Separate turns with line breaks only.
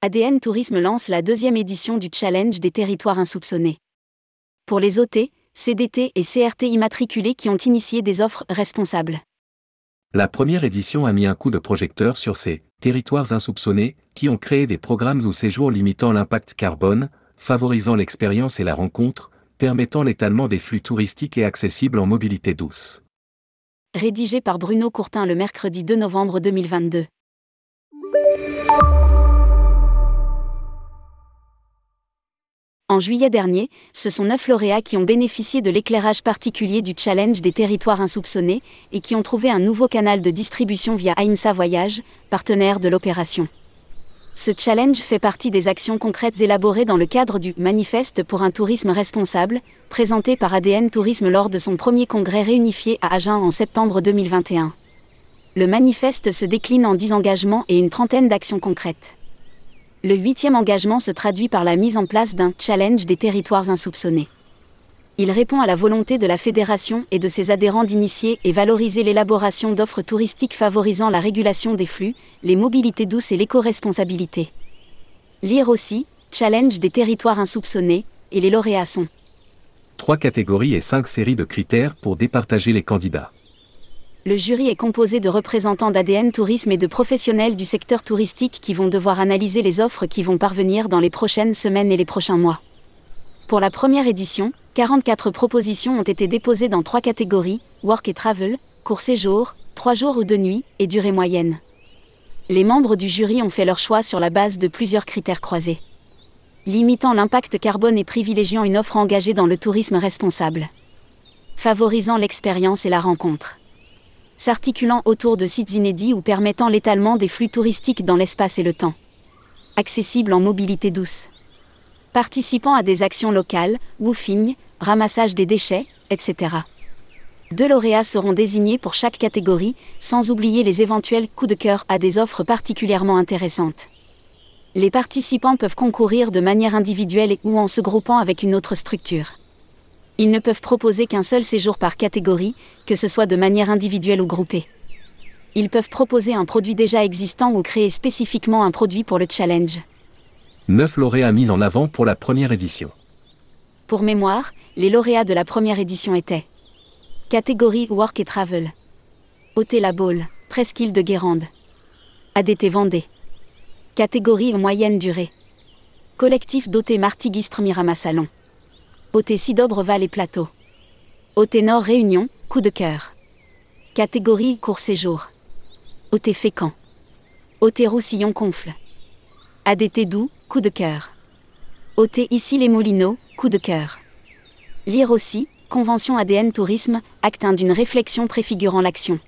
ADN Tourisme lance la deuxième édition du Challenge des territoires insoupçonnés. Pour les OT, CDT et CRT immatriculés qui ont initié des offres responsables.
La première édition a mis un coup de projecteur sur ces territoires insoupçonnés qui ont créé des programmes ou séjours limitant l'impact carbone, favorisant l'expérience et la rencontre, permettant l'étalement des flux touristiques et accessibles en mobilité douce.
Rédigé par Bruno Courtin le mercredi 2 novembre 2022. En juillet dernier, ce sont neuf lauréats qui ont bénéficié de l'éclairage particulier du challenge des territoires insoupçonnés et qui ont trouvé un nouveau canal de distribution via AIMSA Voyage, partenaire de l'opération. Ce challenge fait partie des actions concrètes élaborées dans le cadre du Manifeste pour un tourisme responsable, présenté par ADN Tourisme lors de son premier congrès réunifié à Agen en septembre 2021. Le manifeste se décline en dix engagements et une trentaine d'actions concrètes. Le huitième engagement se traduit par la mise en place d'un challenge des territoires insoupçonnés. Il répond à la volonté de la fédération et de ses adhérents d'initier et valoriser l'élaboration d'offres touristiques favorisant la régulation des flux, les mobilités douces et l'éco-responsabilité. Lire aussi, challenge des territoires insoupçonnés, et les lauréats sont.
Trois catégories et cinq séries de critères pour départager les candidats.
Le jury est composé de représentants d'ADN Tourisme et de professionnels du secteur touristique qui vont devoir analyser les offres qui vont parvenir dans les prochaines semaines et les prochains mois. Pour la première édition, 44 propositions ont été déposées dans trois catégories, Work et Travel, court séjour, 3 jours ou 2 nuits, et durée moyenne. Les membres du jury ont fait leur choix sur la base de plusieurs critères croisés. Limitant l'impact carbone et privilégiant une offre engagée dans le tourisme responsable. Favorisant l'expérience et la rencontre s'articulant autour de sites inédits ou permettant l'étalement des flux touristiques dans l'espace et le temps. Accessible en mobilité douce. Participant à des actions locales, woofing, ramassage des déchets, etc. Deux lauréats seront désignés pour chaque catégorie, sans oublier les éventuels coups de cœur à des offres particulièrement intéressantes. Les participants peuvent concourir de manière individuelle ou en se groupant avec une autre structure ils ne peuvent proposer qu'un seul séjour par catégorie, que ce soit de manière individuelle ou groupée. Ils peuvent proposer un produit déjà existant ou créer spécifiquement un produit pour le challenge.
9 lauréats mis en avant pour la première édition.
Pour mémoire, les lauréats de la première édition étaient Catégorie Work et Travel. Hôtel La Baule, Presqu'île de Guérande. ADT Vendée. Catégorie moyenne durée. Collectif doté Martigistre Mirama Salon. OT Sidobre Val et Plateau. OT Nord Réunion, coup de cœur. Catégorie court séjour. OT Fécamp. OT Roussillon Confle. ADT Doux, coup de cœur. OT Ici les Moulineaux, coup de cœur. Lire aussi, Convention ADN Tourisme, acte 1 d'une réflexion préfigurant l'action.